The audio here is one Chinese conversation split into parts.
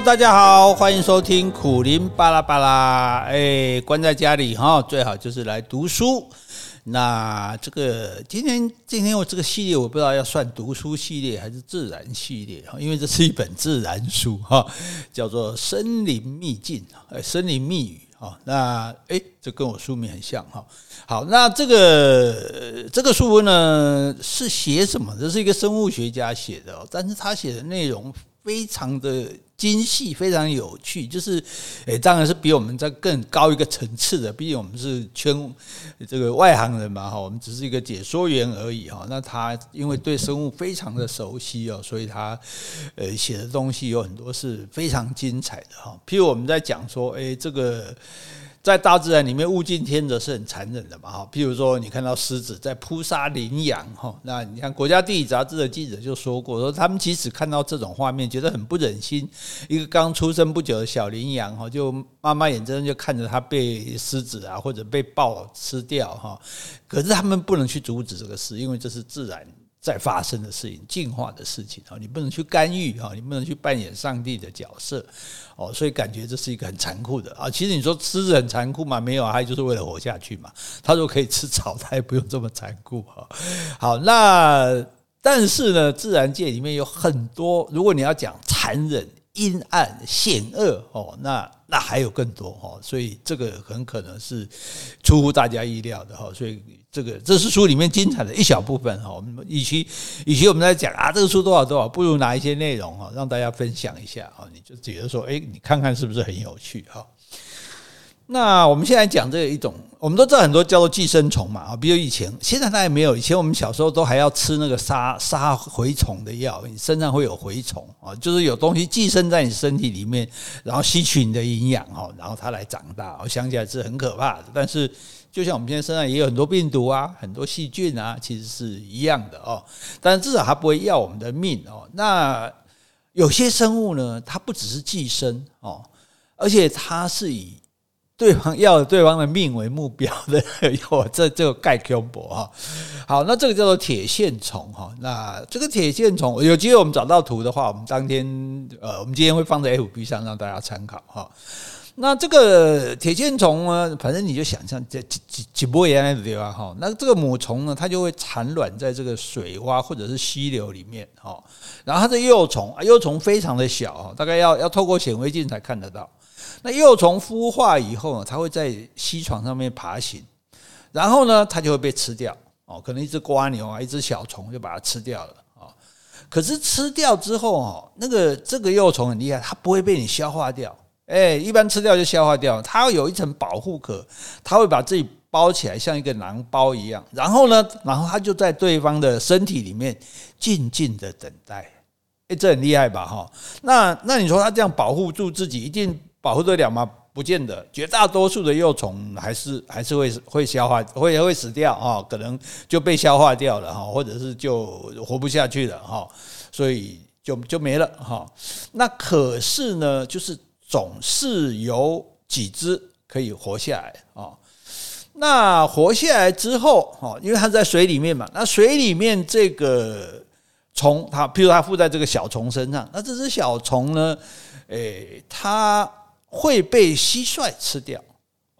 大家好，欢迎收听苦林巴拉巴拉。哎，关在家里哈，最好就是来读书。那这个今天今天我这个系列，我不知道要算读书系列还是自然系列哈，因为这是一本自然书哈，叫做《森林秘境》哎，《森林密语》哈。那哎，这跟我书名很像哈。好，那这个这个书呢是写什么？这是一个生物学家写的，但是他写的内容非常的。精细非常有趣，就是，诶，当然是比我们在更高一个层次的。毕竟我们是圈这个外行人嘛，哈，我们只是一个解说员而已，哈。那他因为对生物非常的熟悉哦，所以他呃写的东西有很多是非常精彩的，哈。譬如我们在讲说，诶，这个。在大自然里面，物竞天择是很残忍的嘛，哈。譬如说，你看到狮子在扑杀羚羊，哈，那你看《国家地理》杂志的记者就说过，说他们即使看到这种画面，觉得很不忍心。一个刚出生不久的小羚羊，哈，就妈妈眼睁睁就看着它被狮子啊或者被豹吃掉，哈。可是他们不能去阻止这个事，因为这是自然。在发生的事情，进化的事情啊，你不能去干预啊，你不能去扮演上帝的角色哦，所以感觉这是一个很残酷的啊。其实你说狮子很残酷吗？没有啊，它就是为了活下去嘛。他说可以吃草，他也不用这么残酷哈。好，那但是呢，自然界里面有很多，如果你要讲残忍、阴暗、险恶哦，那那还有更多哈。所以这个很可能是出乎大家意料的哈。所以。这个这是书里面精彩的一小部分哈，我们与其与其我们在讲啊，这个书多少多少，不如拿一些内容哈，让大家分享一下啊，你就觉得说，哎，你看看是不是很有趣哈？那我们现在讲这一种，我们都知道很多叫做寄生虫嘛啊，比如以前，现在它也没有，以前我们小时候都还要吃那个杀杀蛔虫的药，你身上会有蛔虫啊，就是有东西寄生在你身体里面，然后吸取你的营养哈，然后它来长大，我想起来是很可怕的，但是。就像我们现在身上也有很多病毒啊，很多细菌啊，其实是一样的哦。但至少它不会要我们的命哦。那有些生物呢，它不只是寄生哦，而且它是以对方要对方的命为目标的。哟，这这个盖恐怖哈。好，那这个叫做铁线虫哈。那这个铁线虫，有机会我们找到图的话，我们当天呃，我们今天会放在 FB 上让大家参考哈。那这个铁线虫呢，反正你就想象这几几几波原来的地方哈。那这个母虫呢，它就会产卵在这个水洼或者是溪流里面哈。然后它的幼虫啊，幼虫非常的小哈，大概要要透过显微镜才看得到。那幼虫孵化以后呢，它会在溪床上面爬行，然后呢，它就会被吃掉哦。可能一只蜗牛啊，一只小虫就把它吃掉了啊。可是吃掉之后哦，那个这个幼虫很厉害，它不会被你消化掉。哎，一般吃掉就消化掉，它会有一层保护壳，它会把自己包起来，像一个囊包一样。然后呢，然后它就在对方的身体里面静静的等待。哎，这很厉害吧？哈，那那你说它这样保护住自己，一定保护得了吗？不见得，绝大多数的幼虫还是还是会会消化，会会死掉哈，可能就被消化掉了哈，或者是就活不下去了哈，所以就就没了哈。那可是呢，就是。总是有几只可以活下来啊。那活下来之后，哈，因为它在水里面嘛，那水里面这个虫，它譬如它附在这个小虫身上，那这只小虫呢，诶，它会被蟋蟀吃掉，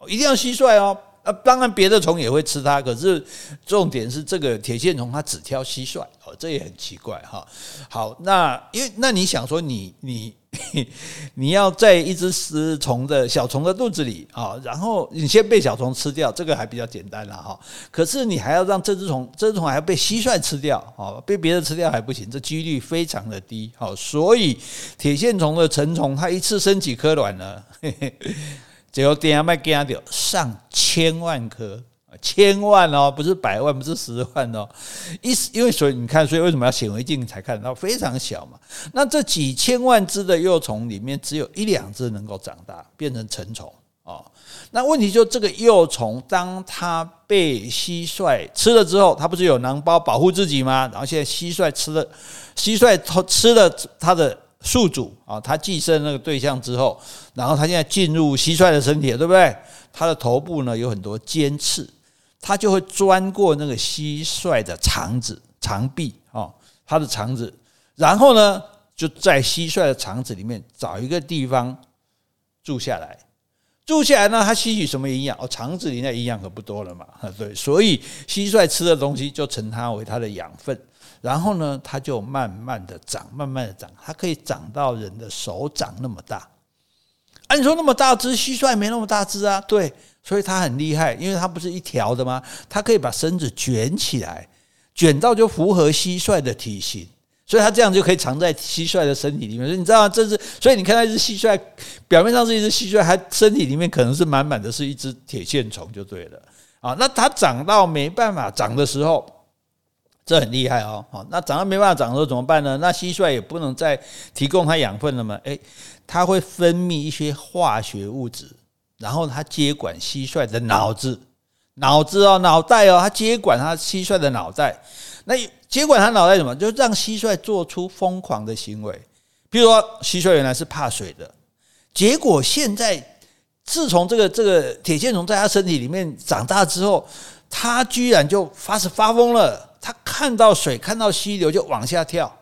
一定要蟋蟀哦。啊，当然别的虫也会吃它，可是重点是这个铁线虫它只挑蟋蟀哦，这也很奇怪哈。好，那因为那你想说你你 你要在一只丝虫的小虫的肚子里啊，然后你先被小虫吃掉，这个还比较简单了哈。可是你还要让这只虫，这只虫还要被蟋蟀吃掉啊，被别人吃掉还不行，这几率非常的低。好，所以铁线虫的成虫它一次生几颗卵呢？嘿嘿只有点样卖给掉上千万颗，千万哦，不是百万，不是十万哦。一因为所以你看，所以为什么要显微镜才看得到？非常小嘛。那这几千万只的幼虫里面，只有一两只能够长大变成成虫哦。那问题就这个幼虫，当它被蟋蟀吃了之后，它不是有囊包保护自己吗？然后现在蟋蟀吃了，蟋蟀吃了它的。宿主啊，它寄生那个对象之后，然后它现在进入蟋蟀的身体，对不对？它的头部呢有很多尖刺，他就会钻过那个蟋蟀的肠子、肠壁啊，它的肠子，然后呢就在蟋蟀的肠子里面找一个地方住下来。住下来呢，它吸取什么营养？哦，肠子里那营养可不多了嘛，对，所以蟋蟀吃的东西就称它为它的养分。然后呢，它就慢慢的长，慢慢的长，它可以长到人的手掌那么大。按说那么大只蟋蟀没那么大只啊，对，所以它很厉害，因为它不是一条的吗？它可以把身子卷起来，卷到就符合蟋蟀的体型。所以它这样就可以藏在蟋蟀的身体里面。所以你知道吗？这是所以你看那只蟋蟀，表面上是一只蟋蟀，它身体里面可能是满满的是一只铁线虫，就对了啊。那它长到没办法长的时候，这很厉害哦。好，那长到没办法长的时候怎么办呢？那蟋蟀也不能再提供它养分了嘛。诶，它会分泌一些化学物质，然后他接管蟋蟀的脑子，脑子哦，脑袋哦，他接管他蟋蟀的脑袋。那接管他脑袋什么？就让蟋蟀做出疯狂的行为。譬如说，蟋蟀原来是怕水的，结果现在自从这个这个铁线虫在他身体里面长大之后，他居然就发始发疯了。他看到水，看到溪流就往下跳。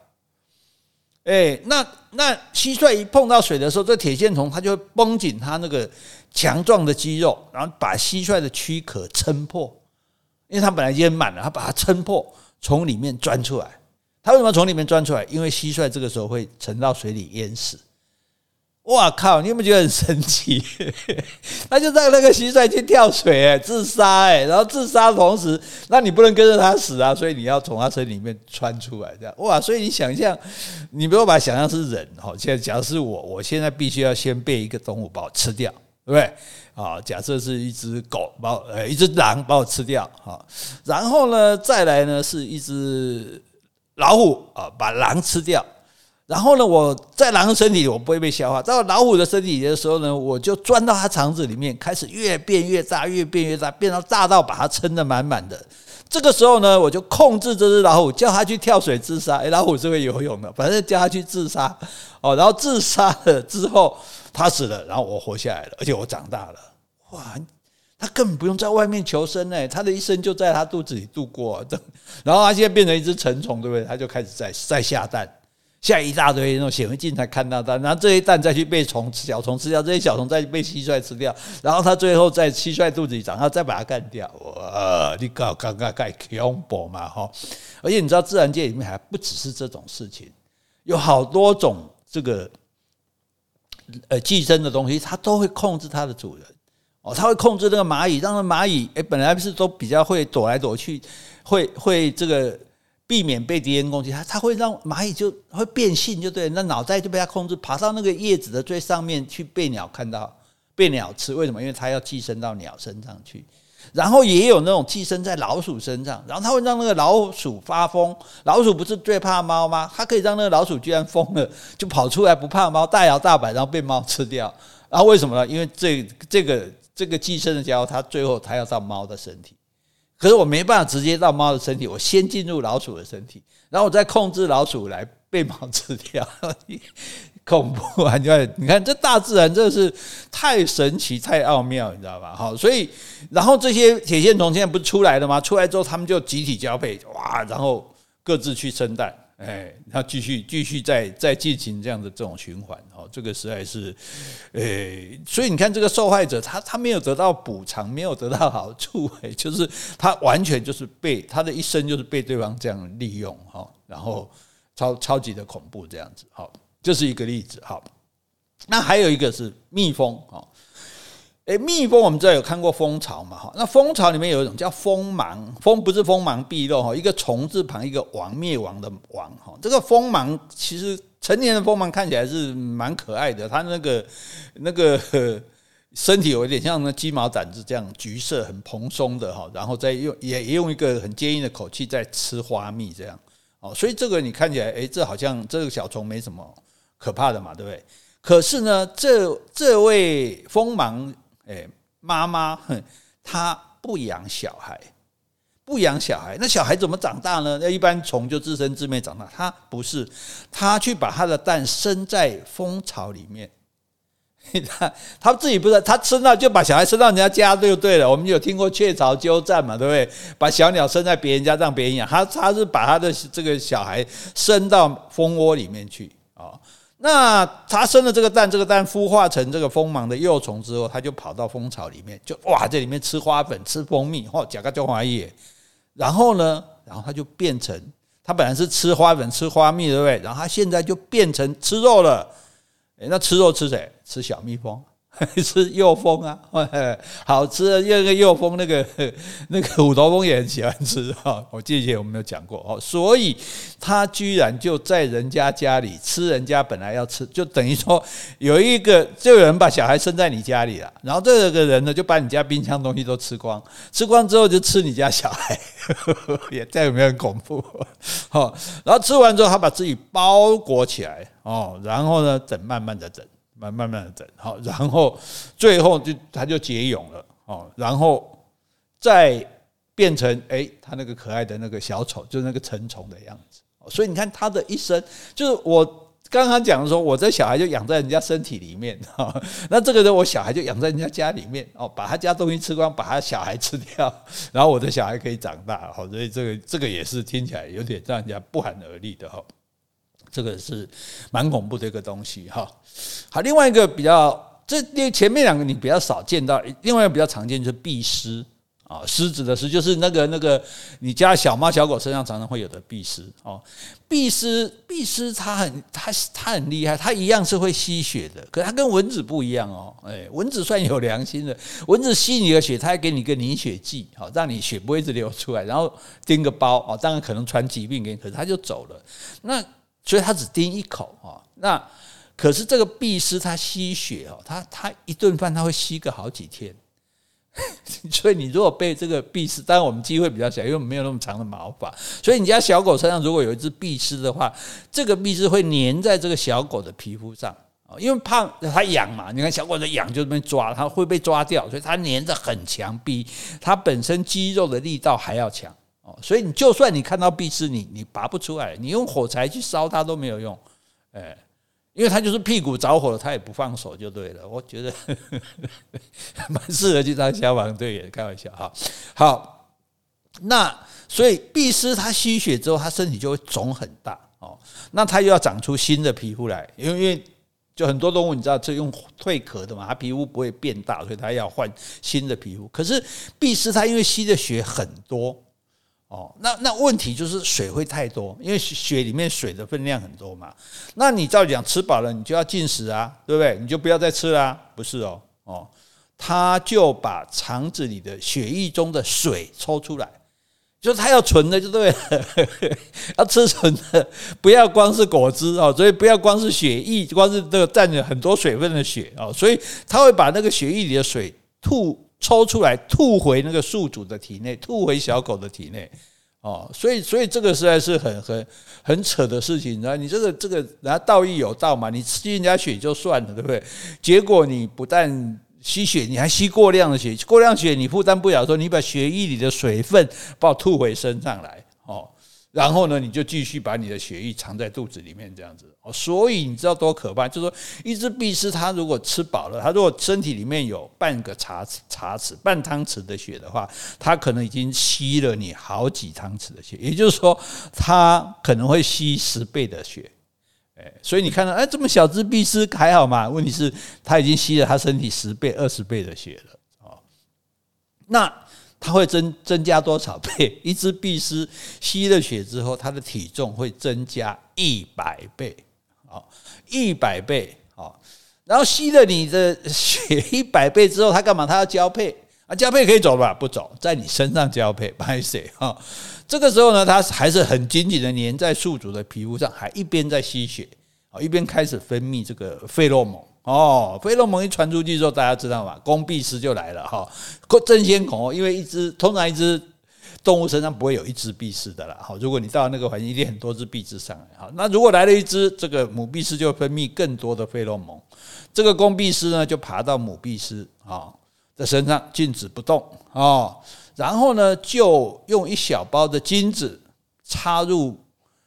哎，那那蟋蟀一碰到水的时候，这铁线虫它就会绷紧它那个强壮的肌肉，然后把蟋蟀的躯壳撑破，因为它本来淹满了，它把它撑破。从里面钻出来，它为什么从里面钻出来？因为蟋蟀这个时候会沉到水里淹死。哇靠！你有没有觉得很神奇？他就让那个蟋蟀去跳水，自杀，哎，然后自杀的同时，那你不能跟着它死啊，所以你要从它身里面穿出来，这样哇！所以你想象，你不要把想象是人哈。现在假如是我，我现在必须要先被一个动物把我吃掉。对不对？啊，假设是一只狗把我，呃，一只狼把我吃掉，好，然后呢，再来呢是一只老虎啊，把狼吃掉，然后呢，我在狼的身体里我不会被消化，到老虎的身体里的时候呢，我就钻到它肠子里面，开始越变越大，越变越大，变到大到把它撑得满满的。这个时候呢，我就控制这只老虎，叫它去跳水自杀。诶，老虎是会游泳的，反正叫它去自杀，哦，然后自杀了之后。他死了，然后我活下来了，而且我长大了。哇，他根本不用在外面求生呢，他的一生就在他肚子里度过。然后他现在变成一只成虫，对不对？他就开始在在下蛋，下一大堆那种显微镜才看到蛋，然后这些蛋再去被虫、小虫吃掉，这些小虫再被蟋蟀吃掉，然后他最后在蟋蟀肚子里长，然后再把它干掉。哇，你搞刚刚盖恐怖嘛哈！而且你知道，自然界里面还不只是这种事情，有好多种这个。呃，寄生的东西，它都会控制它的主人哦，它会控制那个蚂蚁，让那蚂蚁诶，本来不是都比较会躲来躲去，会会这个避免被敌人攻击，它它会让蚂蚁就会变性，就对，那脑袋就被它控制，爬到那个叶子的最上面去被鸟看到，被鸟吃，为什么？因为它要寄生到鸟身上去。然后也有那种寄生在老鼠身上，然后它会让那个老鼠发疯。老鼠不是最怕猫吗？它可以让那个老鼠居然疯了，就跑出来不怕猫，大摇大摆，然后被猫吃掉。然后为什么呢？因为这这个这个寄生的家伙，它最后它要到猫的身体，可是我没办法直接到猫的身体，我先进入老鼠的身体，然后我再控制老鼠来被猫吃掉。恐怖啊！你看，你看，这大自然真的是太神奇、太奥妙，你知道吧？好，所以，然后这些铁线虫现在不是出来了吗？出来之后，他们就集体交配，哇，然后各自去生蛋，哎，然后继续继续再再进行这样的这种循环，哦，这个实在是，哎，所以你看，这个受害者他他没有得到补偿，没有得到好处，哎，就是他完全就是被他的一生就是被对方这样利用，哈，然后超超级的恐怖这样子，好。这是一个例子，好，那还有一个是蜜蜂啊，诶，蜜蜂我们知道有看过蜂巢嘛，哈，那蜂巢里面有一种叫蜂芒，蜂不是锋芒毕露哈，一个虫字旁一个王，灭亡的亡哈，这个蜂芒其实成年的蜂芒看起来是蛮可爱的，它那个那个 身体有一点像那鸡毛掸子这样橘色很蓬松的哈，然后再用也也用一个很坚硬的口气在吃花蜜这样，哦，所以这个你看起来，诶，这好像这个小虫没什么。可怕的嘛，对不对？可是呢，这这位蜂芒哎妈妈，哼，她不养小孩，不养小孩，那小孩怎么长大呢？那一般虫就自生自灭长大，她不是，她去把她的蛋生在蜂巢里面，他他自己不是，他生到就把小孩生到人家家就对了。我们有听过雀巢鸠占嘛，对不对？把小鸟生在别人家让别人养，他他是把他的这个小孩生到蜂窝里面去。那它生了这个蛋，这个蛋孵化成这个锋芒的幼虫之后，它就跑到蜂巢里面，就哇，这里面吃花粉、吃蜂蜜，哦，甲壳虫花叶。然后呢，然后它就变成，它本来是吃花粉、吃花蜜，对不对？然后它现在就变成吃肉了。诶，那吃肉吃谁？吃小蜜蜂。吃幼蜂啊，好吃的那个幼蜂，那个 那个虎头蜂也很喜欢吃哈。我记得我们有讲过哦，所以他居然就在人家家里吃人家本来要吃，就等于说有一个就有人把小孩生在你家里了，然后这个人呢就把你家冰箱东西都吃光，吃光之后就吃你家小孩，也这样有没有很恐怖？哦，然后吃完之后他把自己包裹起来哦，然后呢等慢慢的等。慢慢慢的整好，然后最后就他就结蛹了哦，然后再变成哎，他那个可爱的那个小丑，就是那个成虫的样子。所以你看他的一生，就是我刚刚讲的说，我这小孩就养在人家身体里面 哈，那这个人我小孩就养在人家家里面哦，把他家东西吃光，把他小孩吃掉，然后我的小孩可以长大哈，所以这个这个也是听起来有点让人家不寒而栗的哈。这个是蛮恐怖的一个东西哈。好，另外一个比较，这因为前面两个你比较少见到，另外一个比较常见就是壁虱啊，虱子的虱就是那个那个你家小猫小狗身上常常会有的壁虱哦。壁虱壁虱它很它它很厉害，它一样是会吸血的，可它跟蚊子不一样哦。哎，蚊子算有良心的，蚊子吸你的血，它还给你个凝血剂，好让你血不会一直流出来，然后叮个包哦，当然可能传疾病给你，可是它就走了。那所以它只叮一口啊，那可是这个壁虱它吸血哦，它它一顿饭它会吸个好几天，所以你如果被这个壁虱，当然我们机会比较小，因为我们没有那么长的毛发，所以你家小狗身上如果有一只壁虱的话，这个壁虱会粘在这个小狗的皮肤上啊，因为怕它痒嘛，你看小狗的痒就这边抓，它会被抓掉，所以它粘着很强，比它本身肌肉的力道还要强。所以你就算你看到壁虱，你你拔不出来，你用火柴去烧它都没有用，哎，因为它就是屁股着火了，它也不放手就对了。我觉得 蛮适合去当消防队员，开玩笑哈。好，那所以壁虱它吸血之后，它身体就会肿很大哦，那它又要长出新的皮肤来，因为因为就很多动物你知道，这用蜕壳的嘛，它皮肤不会变大，所以它要换新的皮肤。可是壁虱它因为吸的血很多。哦，那那问题就是水会太多，因为血里面水的分量很多嘛。那你照讲吃饱了，你就要进食啊，对不对？你就不要再吃啦，不是哦，哦，他就把肠子里的血液中的水抽出来，就是他要纯的，就对了，要吃纯的，不要光是果汁哦，所以不要光是血液，光是这个占着很多水分的血哦，所以他会把那个血液里的水吐。抽出来吐回那个宿主的体内，吐回小狗的体内，哦，所以所以这个实在是很很很扯的事情，你知道？你这个这个然后道义有道嘛，你吸人家血就算了，对不对？结果你不但吸血，你还吸过量的血，过量血你负担不了，说你把血液里的水分把我吐回身上来，然后呢，你就继续把你的血液藏在肚子里面，这样子哦。所以你知道多可怕？就是说，一只壁虱，它如果吃饱了，它如果身体里面有半个茶匙、茶匙、半汤匙的血的话，它可能已经吸了你好几汤匙的血。也就是说，它可能会吸十倍的血。哎，所以你看到，哎，这么小只壁虱还好嘛？问题是，它已经吸了它身体十倍、二十倍的血了。哦，那。它会增增加多少倍？一只壁虱吸了血之后，它的体重会增加一百倍，哦，一百倍，哦，然后吸了你的血一百倍之后，它干嘛？它要交配啊？交配可以走吧？不走，在你身上交配，不好意思哈。这个时候呢，它还是很紧紧的粘在宿主的皮肤上，还一边在吸血，啊，一边开始分泌这个费洛蒙。哦，费洛蒙一传出去之后，大家知道吗？攻壁虱就来了哈，争先恐后，因为一只通常一只动物身上不会有一只壁虱的啦。好，如果你到那个环境，一定很多只壁虱上来。好，那如果来了一只，这个母壁虱就分泌更多的费洛蒙，这个攻壁虱呢就爬到母壁虱啊的身上静止不动啊，然后呢就用一小包的精子插入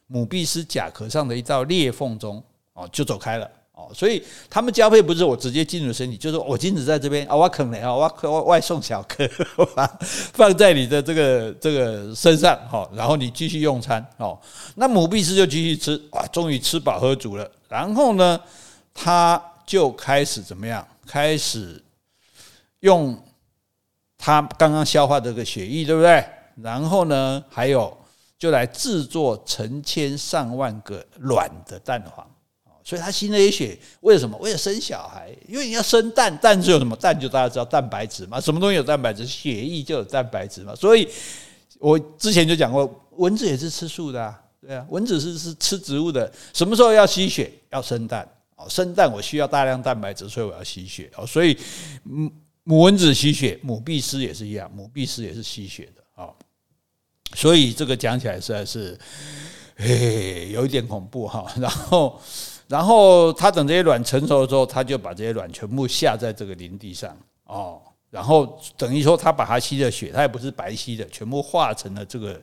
母壁虱甲壳上的一道裂缝中，哦，就走开了。哦，所以他们交配不是我直接进入身体，就是我精子在这边啊，我啃了啊，我外送小颗，放在你的这个这个身上哈，然后你继续用餐哦，那母壁师就继续吃，哇，终于吃饱喝足了，然后呢，他就开始怎么样？开始用他刚刚消化这个血液，对不对？然后呢，还有就来制作成千上万个卵的蛋黄。所以他吸那些血，为什么？为了生小孩，因为你要生蛋，蛋是有什么？蛋就大家知道蛋白质嘛，什么东西有蛋白质？血液就有蛋白质嘛。所以我之前就讲过，蚊子也是吃素的啊，对啊，蚊子是是吃植物的。什么时候要吸血？要生蛋哦，生蛋我需要大量蛋白质，所以我要吸血哦。所以母母蚊子吸血，母壁虱也是一样，母壁虱也是吸血的啊。所以这个讲起来实在是，嘿，有一点恐怖哈。然后。然后它等这些卵成熟之后，它就把这些卵全部下在这个林地上哦，然后等于说它把它吸的血，它也不是白吸的，全部化成了这个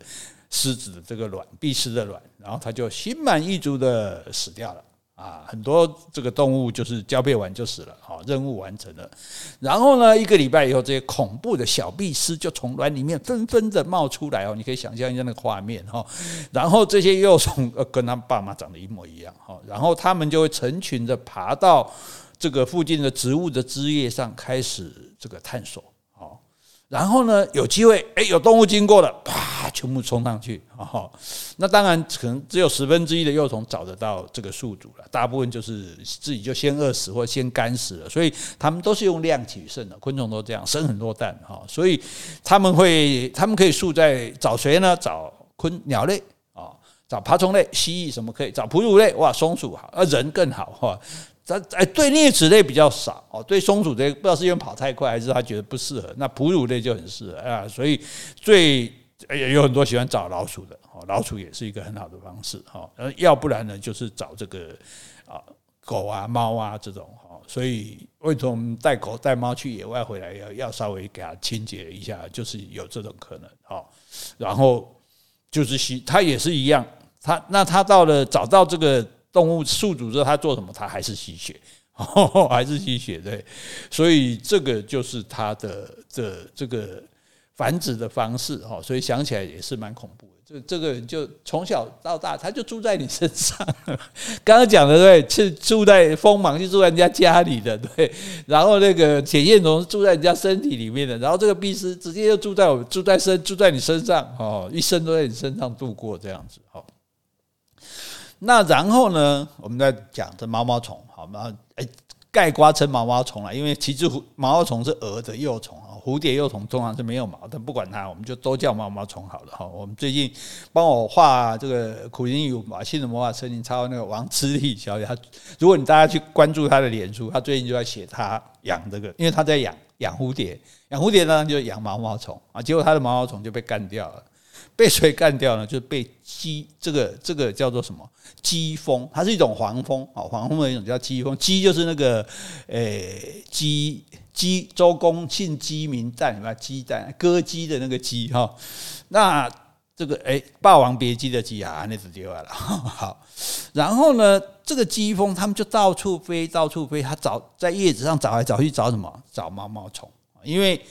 狮子的这个卵，碧狮的卵，然后它就心满意足的死掉了。啊，很多这个动物就是交配完就死了，好，任务完成了。然后呢，一个礼拜以后，这些恐怖的小壁虱就从卵里面纷纷的冒出来哦，你可以想象一下那个画面哈。然后这些幼虫呃，跟他爸妈长得一模一样哈，然后他们就会成群的爬到这个附近的植物的枝叶上，开始这个探索。然后呢，有机会，哎，有动物经过了，啪，全部冲上去，哦，那当然可能只有十分之一的幼虫找得到这个宿主了，大部分就是自己就先饿死或先干死了，所以他们都是用量取胜的，昆虫都这样，生很多蛋，哈，所以他们会，他们可以宿在找谁呢？找昆鸟类，找爬虫类，蜥蜴什么可以？找哺乳类，哇，松鼠好，啊，人更好，哈。在哎，对啮齿类比较少哦，对松鼠这不知道是因为跑太快还是他觉得不适合。那哺乳类就很适合啊，所以最也有很多喜欢找老鼠的哦，老鼠也是一个很好的方式哈。呃，要不然呢，就是找这个啊狗啊猫啊这种哈。所以为什么我们带狗带猫去野外回来要要稍微给它清洁一下，就是有这种可能哈。然后就是吸，它也是一样，他那他到了找到这个。动物宿主之后，他做什么？他还是吸血，还是吸血，对。所以这个就是他的这这个繁殖的方式哈。所以想起来也是蛮恐怖的。这这个人就从小到大，他就住在你身上。刚刚讲的对，是住在锋芒，就住在人家家里的对。然后那个铁线虫住在人家身体里面的，然后这个壁虱直接就住在我住在身住在你身上哦，一生都在你身上度过这样子哈。那然后呢，我们再讲这毛毛虫，好吗？哎，盖瓜称毛毛虫了，因为其实毛毛虫是蛾的幼虫啊，蝴蝶幼虫通常是没有毛的，不管它，我们就都叫毛毛虫好了哈。我们最近帮我画这个苦苓语马戏的魔法森林超那个王之力小姐，她如果你大家去关注她的脸书，她最近就在写她养这个，因为她在养养蝴蝶，养蝴蝶呢就养毛毛虫啊，结果她的毛毛虫就被干掉了。被谁干掉呢？就是被讥，这个这个叫做什么？讥蜂，它是一种黄蜂啊，黄蜂的一种叫讥蜂。讥就是那个，诶，鸡鸡周公信鸡鸣蛋，什么鸡蛋？歌姬的那个姬哈。那这个诶，霸王别姬的姬啊，那只丢完了。好，然后呢，这个鸡蜂他们就到处飞，到处飞，它找在叶子上找来找去找什么？找毛毛虫，因为。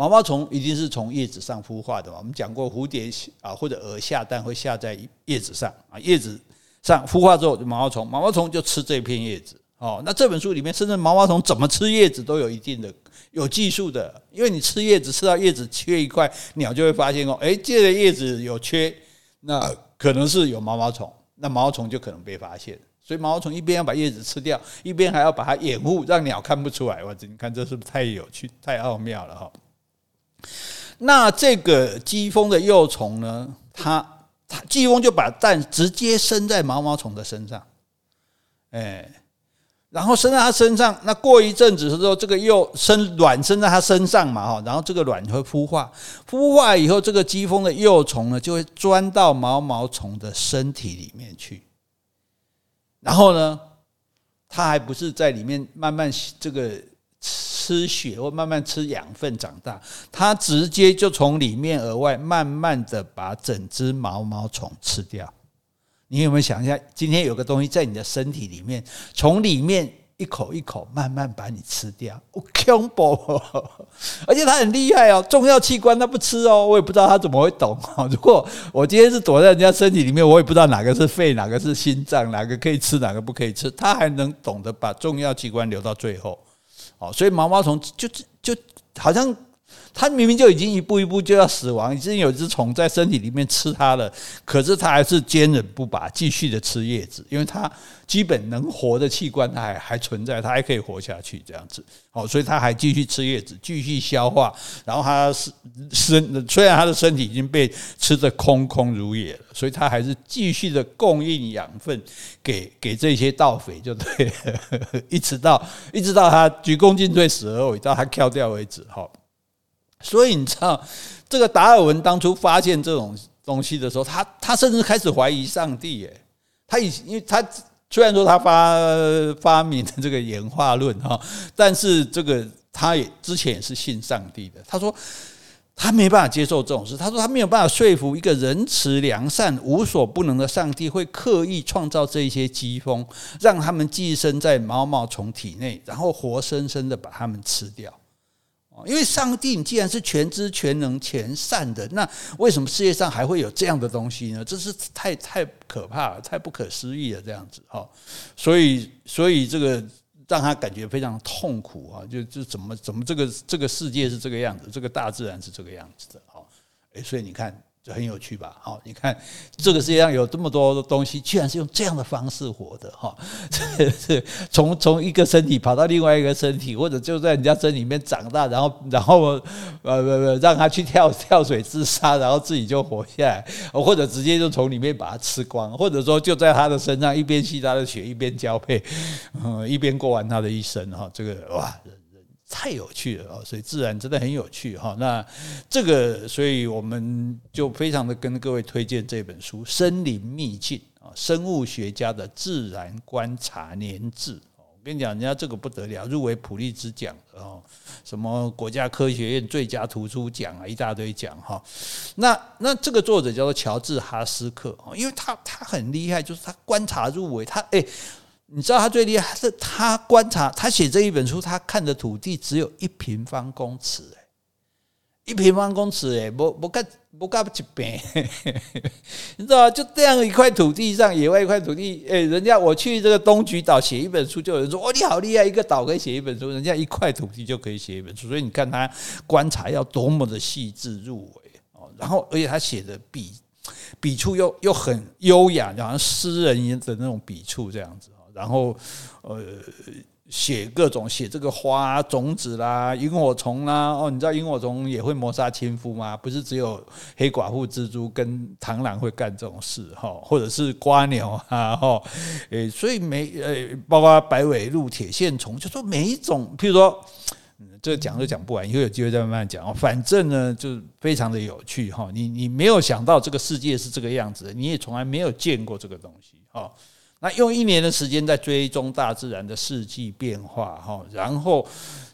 毛毛虫一定是从叶子上孵化的嘛？我们讲过，蝴蝶啊或者蛾下蛋会下在叶子上啊，叶子上孵化之后，毛毛虫毛毛虫就吃这片叶子哦。那这本书里面，甚至毛毛虫怎么吃叶子都有一定的有技术的，因为你吃叶子吃到叶子缺一块，鸟就会发现哦，哎，这个叶子有缺，那可能是有毛毛虫，那毛毛虫就可能被发现。所以毛毛虫一边要把叶子吃掉，一边还要把它掩护，让鸟看不出来。哇，你看这是不是太有趣、太奥妙了哈？那这个讥蜂的幼虫呢？它它讥蜂就把蛋直接生在毛毛虫的身上，哎，然后生在它身上。那过一阵子之后，这个幼生卵生在它身上嘛，哈，然后这个卵会孵化，孵化以后，这个讥蜂的幼虫呢，就会钻到毛毛虫的身体里面去。然后呢，它还不是在里面慢慢这个。吃血或慢慢吃养分长大，它直接就从里面额外慢慢的把整只毛毛虫吃掉。你有没有想一下，今天有个东西在你的身体里面，从里面一口一口慢慢把你吃掉，我恐怖，而且它很厉害哦，重要器官它不吃哦，我也不知道它怎么会懂哦。如果我今天是躲在人家身体里面，我也不知道哪个是肺，哪个是心脏，哪个可以吃，哪个不可以吃，它还能懂得把重要器官留到最后。哦，所以毛毛虫就就好像。它明明就已经一步一步就要死亡，已经有一只虫在身体里面吃它了，可是它还是坚韧不拔，继续的吃叶子，因为它基本能活的器官它还还存在，它还可以活下去这样子。好，所以它还继续吃叶子，继续消化，然后它是身虽然它的身体已经被吃得空空如也了，所以它还是继续的供应养分给给这些盗匪，就对了，一直到一直到它鞠躬尽瘁死而后已，到它跳掉为止。好。所以你知道，这个达尔文当初发现这种东西的时候，他他甚至开始怀疑上帝。耶，他以因为他虽然说他发发明的这个演化论哈，但是这个他也之前也是信上帝的。他说他没办法接受这种事。他说他没有办法说服一个仁慈良善、无所不能的上帝会刻意创造这些疾风，让他们寄生在毛毛虫体内，然后活生生的把它们吃掉。因为上帝，你既然是全知全能全善的，那为什么世界上还会有这样的东西呢？这是太太可怕了，太不可思议了，这样子哈。所以，所以这个让他感觉非常痛苦啊！就就怎么怎么这个这个世界是这个样子，这个大自然是这个样子的哈。诶，所以你看。就很有趣吧？好，你看这个世界上有这么多的东西，居然是用这样的方式活的哈！这是从从一个身体跑到另外一个身体，或者就在人家身里面长大，然后然后呃不不让他去跳 跳水自杀，然后自己就活下来，或者直接就从里面把它吃光，或者说就在他的身上一边吸他的血一边交配，嗯，一边过完他的一生哈！这个哇！太有趣了哦，所以自然真的很有趣哈。那这个，所以我们就非常的跟各位推荐这本书《森林秘境》啊，生物学家的自然观察年志。我跟你讲，人家这个不得了，入围普利兹奖哦，什么国家科学院最佳图书奖啊，一大堆奖哈。那那这个作者叫做乔治哈斯克，因为他他很厉害，就是他观察入围，他哎。你知道他最厉害是，他观察，他写这一本书，他看的土地只有一平方公尺，哎，一平方公尺，哎，不不干不干不起边，你知道？就这样一块土地上，野外一块土地，哎，人家我去这个东莒岛写一本书，就有人说，哦，你好厉害，一个岛可以写一本书，人家一块土地就可以写一本书，所以你看他观察要多么的细致入微哦，然后而且他写的笔笔触又又很优雅，好像诗人一样的那种笔触这样子。然后，呃，写各种写这个花种子啦，萤火虫啦，哦，你知道萤火虫也会谋杀亲夫吗？不是只有黑寡妇蜘蛛跟螳螂会干这种事哈，或者是蜗牛啊，哈，诶，所以每呃，包括白尾鹿、铁线虫，就说每一种，譬如说，嗯，这讲都讲不完，以后有机会再慢慢讲。反正呢，就非常的有趣哈。你你没有想到这个世界是这个样子，你也从来没有见过这个东西哈。那用一年的时间在追踪大自然的四季变化，哈，然后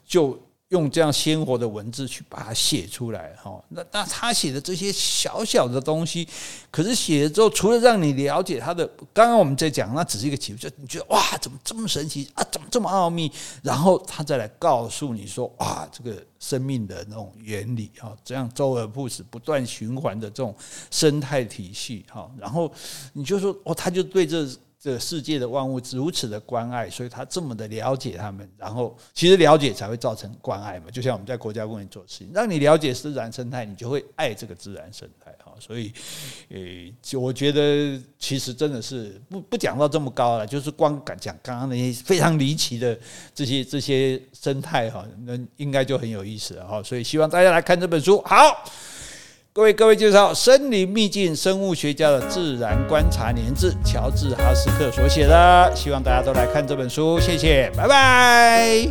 就用这样鲜活的文字去把它写出来，哈。那那他写的这些小小的东西，可是写了之后，除了让你了解他的，刚刚我们在讲，那只是一个起步，就你觉得哇，怎么这么神奇啊？怎么这么奥秘？然后他再来告诉你说，哇，这个生命的那种原理，哈，这样周而复始、不断循环的这种生态体系，哈。然后你就说，哦，他就对这。这个世界的万物如此的关爱，所以他这么的了解他们，然后其实了解才会造成关爱嘛。就像我们在国家公园做事情，让你了解自然生态，你就会爱这个自然生态哈。所以，诶，我觉得其实真的是不不讲到这么高了，就是光敢讲刚刚那些非常离奇的这些这些生态哈，那应该就很有意思了哈。所以希望大家来看这本书，好。各位各位介绍《森林秘境：生物学家的自然观察年志》，乔治·哈斯克所写的，希望大家都来看这本书，谢谢，拜拜。